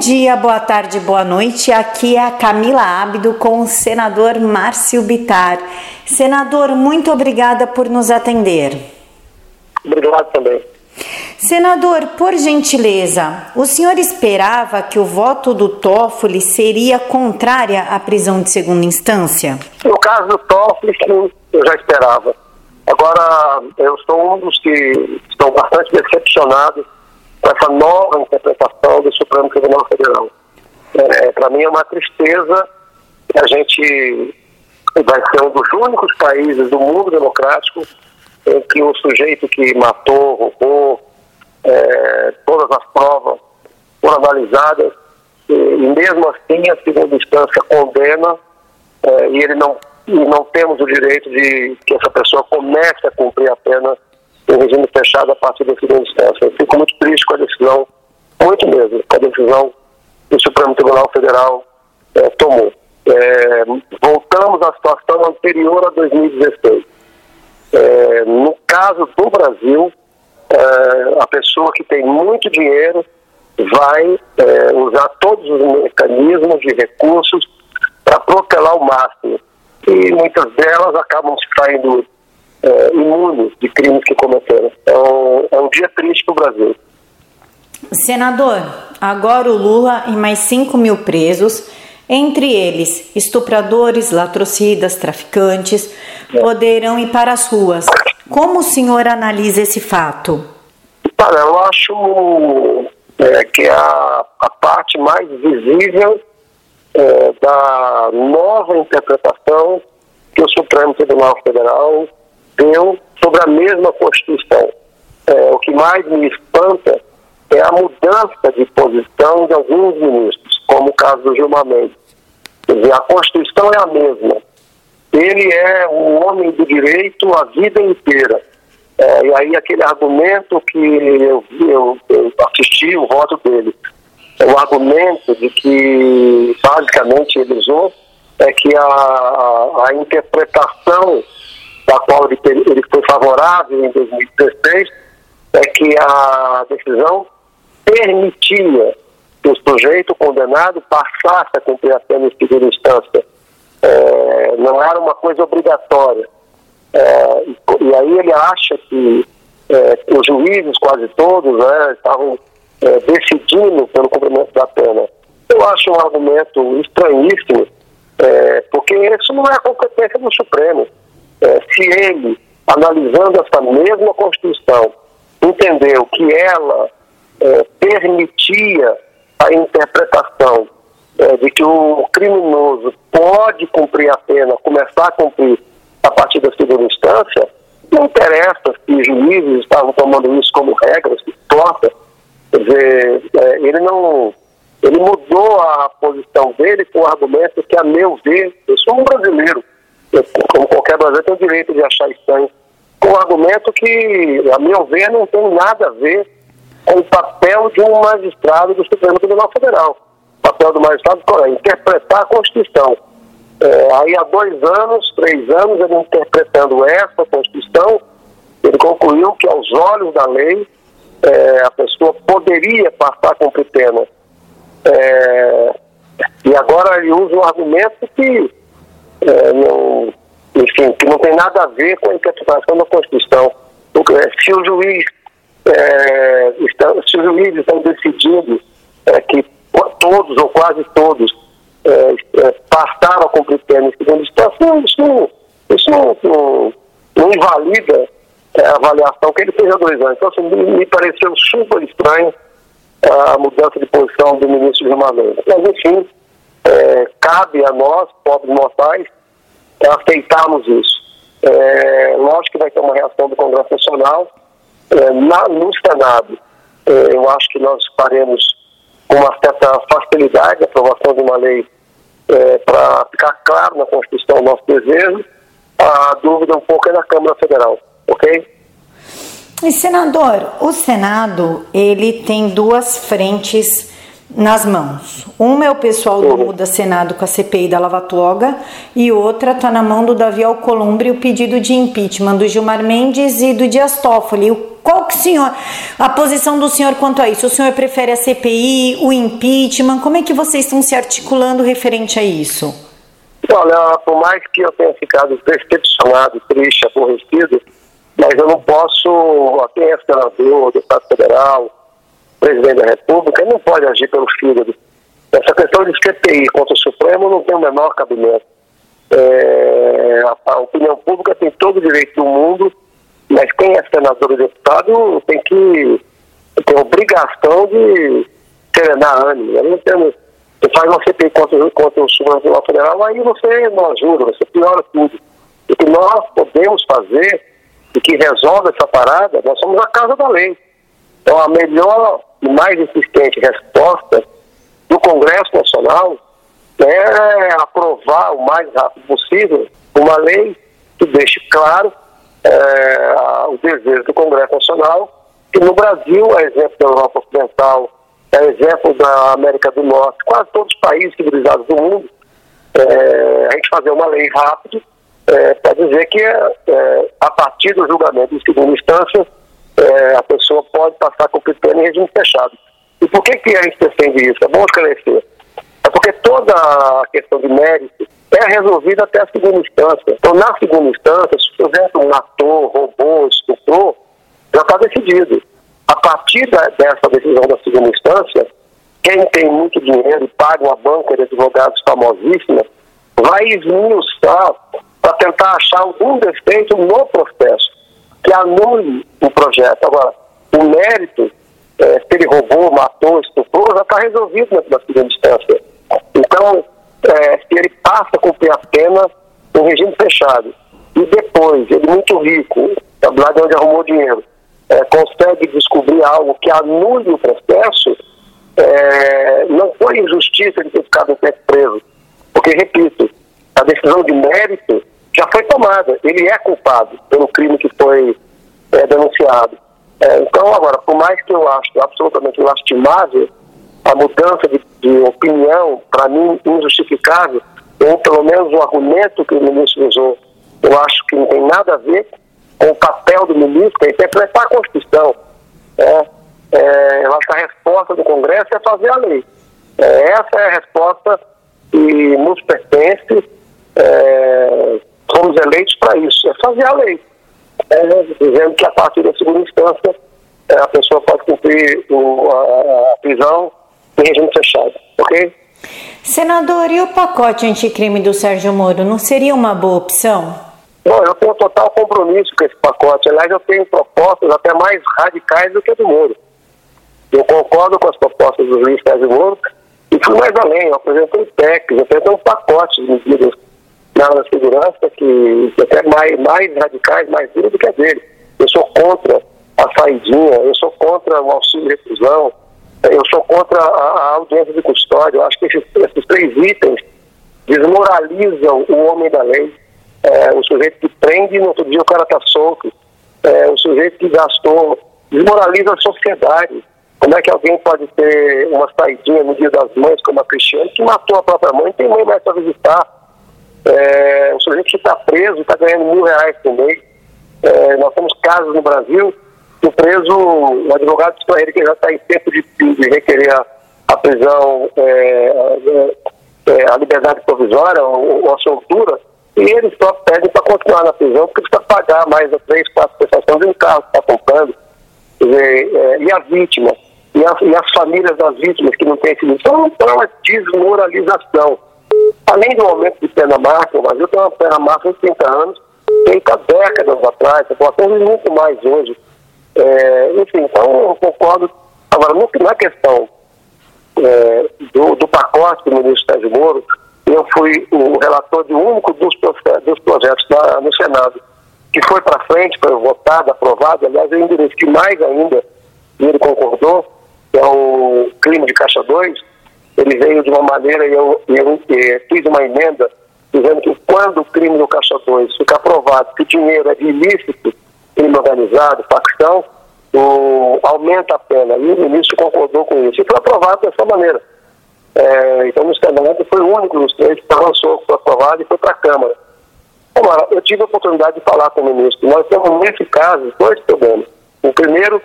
dia, boa tarde, boa noite. Aqui é a Camila Ábido com o senador Márcio Bitar. Senador, muito obrigada por nos atender. Obrigado também. Senador, por gentileza, o senhor esperava que o voto do Toffoli seria contrária à prisão de segunda instância? No caso do Toffoli, sim, eu já esperava. Agora, eu sou um dos que estão bastante decepcionados com essa nova interpretação do Supremo Tribunal Federal. É, Para mim é uma tristeza que a gente vai ser um dos únicos países do mundo democrático em que o sujeito que matou, roubou, é, todas as provas foram analisadas e, e mesmo assim a segunda instância condena é, e ele não e não temos o direito de que essa pessoa comece a cumprir a pena em regime fechado a partir da segunda instância. Eu fico muito triste com a decisão, muito mesmo, com a decisão que o Supremo Tribunal Federal é, tomou. É, voltamos à situação anterior a 2016. É, no caso do Brasil, a pessoa que tem muito dinheiro vai usar todos os mecanismos de recursos para protelar o máximo. E muitas delas acabam se saindo crimes que cometeram. Então, é um dia triste para o Brasil. Senador, agora o Lula e mais 5 mil presos, entre eles estupradores, latrocidas, traficantes, poderão ir para as ruas. Como o senhor analisa esse fato? Olha, eu acho é, que é a, a parte mais visível é, da nova interpretação que o Supremo Tribunal Federal deu sobre a mesma Constituição. É, o que mais me espanta é a mudança de posição de alguns ministros, como o caso do Gilmar Mendes. Quer dizer, a Constituição é a mesma. Ele é um homem do direito a vida inteira. É, e aí aquele argumento que eu, eu, eu assisti o voto dele, é o argumento de que basicamente ele usou é que a, a, a interpretação da qual ele, ele foi favorável em 2016 é que a decisão permitia que o sujeito condenado passasse a cumprir a pena em segunda instância. É, não era uma coisa obrigatória. É, e, aí ele acha que é, os juízes, quase todos, né, estavam é, decidindo pelo cumprimento da pena. Eu acho um argumento estranhíssimo, é, porque isso não é a competência do Supremo. É, se ele, analisando essa mesma Constituição, entendeu que ela permitia a interpretação de que o criminoso pode cumprir a pena, começar a cumprir a partir da segunda instância, não interessa se juízes estavam tomando isso como regra, se importa. Quer dizer, é, ele não. Ele mudou a posição dele com o argumento que, a meu ver, eu sou um brasileiro, como qualquer brasileiro, tenho o direito de achar estranho, com o argumento que, a meu ver, não tem nada a ver com o papel de um magistrado do Supremo Tribunal Federal. O papel do magistrado é interpretar a Constituição é, aí há dois anos, três anos, ele interpretando essa Constituição, ele concluiu que aos olhos da lei é, a pessoa poderia passar a cumprir pena. É, e agora ele usa um argumento que é, não, enfim, que não tem nada a ver com a interpretação da Constituição. Porque, se o juiz é, está, se os juízes estão decidindo é, que todos ou quase todos é, é, passaram a cumprir pena em segunda instância, isso, isso não, não, não invalida é, a avaliação que ele fez há dois anos. Então, assim, me, me pareceu super estranho a mudança de posição do ministro Gilmar Mendes. Mas, enfim, é, cabe a nós, pobres mortais, aceitarmos isso. É, lógico que vai ter uma reação do Congresso Nacional. É, na, no Senado, é, eu acho que nós faremos com uma certa facilidade a aprovação de uma lei é, para ficar claro na Constituição o nosso desejo. A dúvida um pouco é na Câmara Federal, ok? E senador, o Senado ele tem duas frentes nas mãos. Uma é o pessoal do Muda Senado com a CPI da Lava Toga e outra está na mão do Davi Alcolumbre o pedido de impeachment do Gilmar Mendes e do Dias Toffoli. Qual que senhor, a posição do senhor quanto a isso? O senhor prefere a CPI, o impeachment? Como é que vocês estão se articulando referente a isso? Olha, por mais que eu tenha ficado decepcionado, triste, aborrecido, mas eu não posso, quem é senador, deputado federal, presidente da República, não pode agir pelo fígado. Essa questão de CPI contra o Supremo não tem o menor cabimento. É, a, a, opinião pública tem todo o direito do mundo, mas quem é senador e deputado tem que tem obrigação de serenar ânimo. Não temos, você faz uma CPI contra, contra o Supremo Tribunal Federal, aí você não ajuda, você piora tudo. O que nós podemos fazer e que resolve essa parada, nós somos a casa da lei. Então a melhor e mais insistente resposta do Congresso Nacional é aprovar o mais rápido possível uma lei que deixe claro é, o desejo do Congresso Nacional que no Brasil, a exemplo da Europa Ocidental, a exemplo da América do Norte, quase todos os países civilizados do mundo, é, a gente fazer uma lei rápida é, para dizer que é, a partir do julgamento em segunda instância é, a pessoa pode passar com pena em regime fechado. E por que, que a gente defende isso? É bom esclarecer. É porque toda a questão de mérito é resolvida até a segunda instância. Então, na segunda instância, se, exemplo, um ator roubou, estuprou, já está decidido. A partir dessa decisão da segunda instância, quem tem muito dinheiro e paga uma banca de advogados famosíssima vai esmiuçar para tentar achar algum defeito no processo que anule o projeto. Agora, o mérito, é, se ele roubou, matou, estuprou, já está resolvido na, segunda instância. Então, é, se ele passa a cumprir a pena em regime fechado, e depois, ele muito rico, lá de onde arrumou dinheiro, é, consegue descobrir algo que anule o processo, é, não foi injustiça ele ter ficado tempo preso. Porque, repito, a decisão de mérito já foi tomada. Ele é culpado pelo crime que foi é, denunciado. É, então, agora, por mais que eu acho absolutamente lastimável a mudança de, de opinião, para mim, injustificável, ou pelo menos o argumento que o ministro usou, eu acho que não tem nada a ver com o papel do ministro, que é interpretar a Constituição. É, é, eu acho que a resposta do Congresso é fazer a lei. É, essa é a resposta que nos pertence. É, fomos eleitos para isso, é fazer a lei. É, dizendo que a partir da segunda instância é, a pessoa pode cumprir o, a, a prisão em regime fechado, ok? Senador, e o pacote anticrime do Sérgio Moro não seria uma boa opção? Bom, eu tenho total compromisso com esse pacote. Aliás, eu tenho propostas até mais radicais do que a do Moro. Eu concordo com as propostas do juiz Sérgio Moro e fui mais além. Eu apresentei PECs, eu apresentei um pacote de medidas na área da segurança que, que até mais, mais radicais, mais duras do que a dele. Eu sou contra a saidinha, eu sou contra o auxílio de reclusão, eu sou contra a, a audiência de custódia. Eu acho que esses, esses três itens desmoralizam o homem da lei. É, o sujeito que prende no outro dia o cara está solto. É, o sujeito que gastou, desmoraliza a sociedade. Como é que alguém pode ter uma saidinha no dia das mães, como a Cristiane, que matou a própria mãe, tem mãe mais para visitar? É, o sujeito que está preso está ganhando mil reais mês. É, nós temos casos no Brasil que o preso, o advogado estrangeiro que já está em tempo de, de requerer a, a prisão, é, é, é, a liberdade provisória ou, ou, a soltura, e eles só pedem para continuar na prisão porque precisa pagar mais três, quatro prestações de um carro que está comprando. Dizer, é, e a vítima, e, a, e, as famílias das vítimas que não têm Então, então é uma desmoralização Além do aumento de pena máxima, o Brasil tem uma pena máxima de 30 anos, feita décadas atrás, a população muito mais hoje. É, enfim, então eu concordo. Agora, no, na questão é, do, do, pacote do ministro Sérgio Moro, eu fui o relator de único dos, dos projetos da, no Senado, que foi para frente, foi votado, aprovado, aliás, eu endureci mais ainda, e ele concordou, que é o crime de Caixa 2, ele veio de uma maneira e eu, eu, eu fiz uma emenda dizendo que quando o crime do Caixa 2 ficar provado que o dinheiro é de ilícito, crime organizado, facção, o, aumenta a pena. E o ministro concordou com isso. E foi aprovado dessa maneira. É, então, no Senado foi o único dos três que avançou, foi aprovado e foi para a Câmara. Câmara, eu tive a oportunidade de falar com o ministro. Nós temos, nesse caso, dois problemas. O primeiro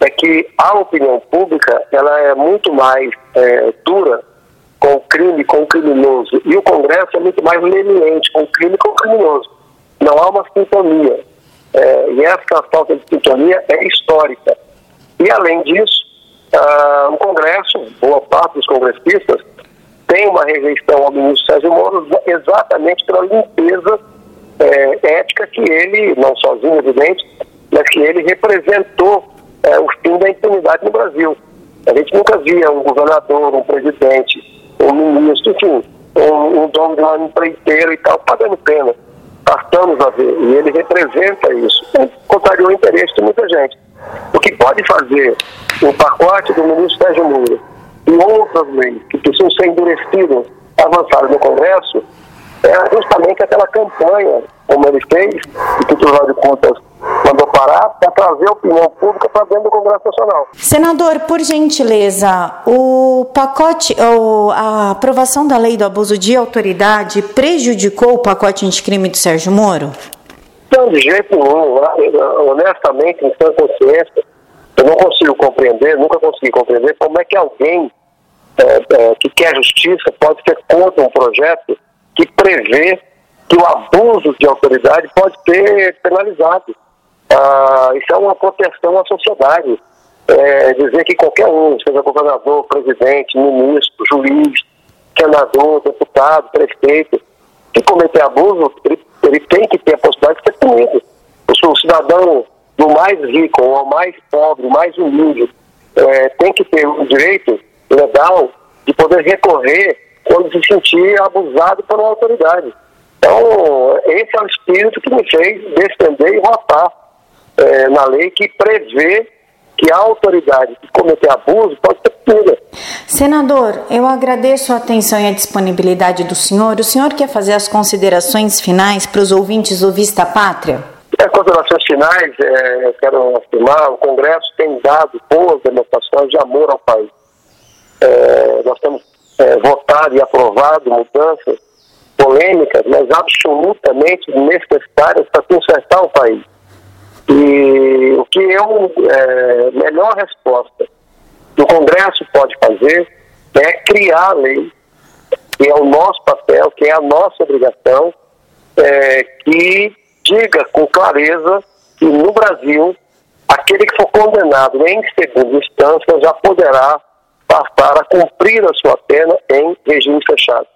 é que a opinião pública ela é muito mais é, dura com o crime, com o criminoso. E o Congresso é muito mais leniente com o crime com o criminoso. Não há uma sintonia. É, e essa falta de sintonia é histórica. E, além disso, ah, o Congresso, boa parte dos congressistas, tem uma rejeição ao ministro Sérgio Moro exatamente pela limpeza é, ética que ele, não sozinho, evidente, mas que ele representou é, o fim da impunidade no Brasil. A gente nunca via um governador, um presidente, um ministro, enfim, um, um dono de uma empreiteira e tal, pagando pena. Passamos a ver. E ele representa isso. Contrariou o interesse de muita gente. O que pode fazer o pacote do ministro Sérgio Moro e outras leis que precisam ser endurecidas, avançadas no Congresso, é justamente aquela campanha, como ele fez, e que Tribunal de Contas mandou parar, para trazer a opinião pública para dentro do Congresso Nacional. Senador, por gentileza, o pacote, ou a aprovação da lei do abuso de autoridade prejudicou o pacote anticrime do Sérgio Moro? Não, de jeito nenhum. Honestamente, em sã consciência, eu não consigo compreender, nunca consegui compreender como é que alguém é, é, que quer justiça pode ser contra um projeto que prevê que o abuso de autoridade pode ser penalizado. Ah, isso é uma proteção à sociedade. É, dizer que qualquer um, seja governador, presidente, ministro, juiz, senador, deputado, prefeito, que cometer abuso, ele, ele tem que ter a possibilidade de ser punido. O cidadão do mais rico ou mais pobre, mais humilde, é, tem que ter o direito legal de poder recorrer quando se sentir abusado por uma autoridade. Então, esse é o espírito que me fez defender e votar é, na lei que prevê que a autoridade que cometer abuso pode ser punida. Senador, eu agradeço a atenção e a disponibilidade do senhor. O senhor quer fazer as considerações finais para os ouvintes do Vista Pátria? As considerações finais, é, eu quero afirmar, o Congresso tem dado boas demonstrações de amor ao país. É, nós temos é, votado e aprovado mudanças polêmicas, mas absolutamente necessárias para consertar o país. E o que eu, é, melhor resposta que o Congresso pode fazer é criar a lei, que é o nosso papel, que é a nossa obrigação, é, que diga com clareza que no Brasil, aquele que for condenado em segunda instância já poderá passar a cumprir a sua pena em regime fechado.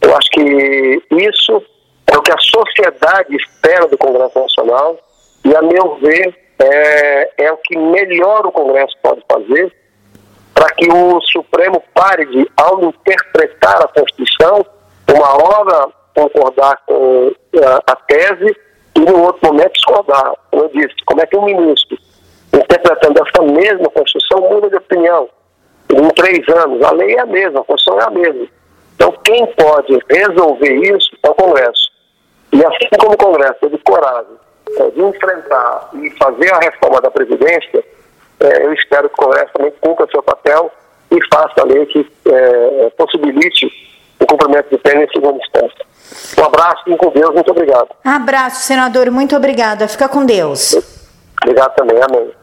Eu acho que isso é o que a sociedade espera do Congresso Nacional e, a meu ver, é, é o que melhor o Congresso pode fazer para que o Supremo pare de, ao interpretar a Constituição, uma hora concordar com a, a tese e no outro momento discordar. Como eu disse, como é que um ministro, interpretando essa mesma Constituição, muda de opinião? Em três anos, a lei é a mesma, a Constituição é a mesma. Então, quem pode resolver isso é o Congresso. E assim como o Congresso teve coragem é, de enfrentar e fazer a reforma da Previdência, é, eu espero que o Congresso também cumpra seu papel e faça a lei que é, possibilite o cumprimento de pena em segunda instância. Um abraço, e com Deus, muito obrigado. Abraço, senador, muito obrigada. Fica com Deus. Obrigado também, amém.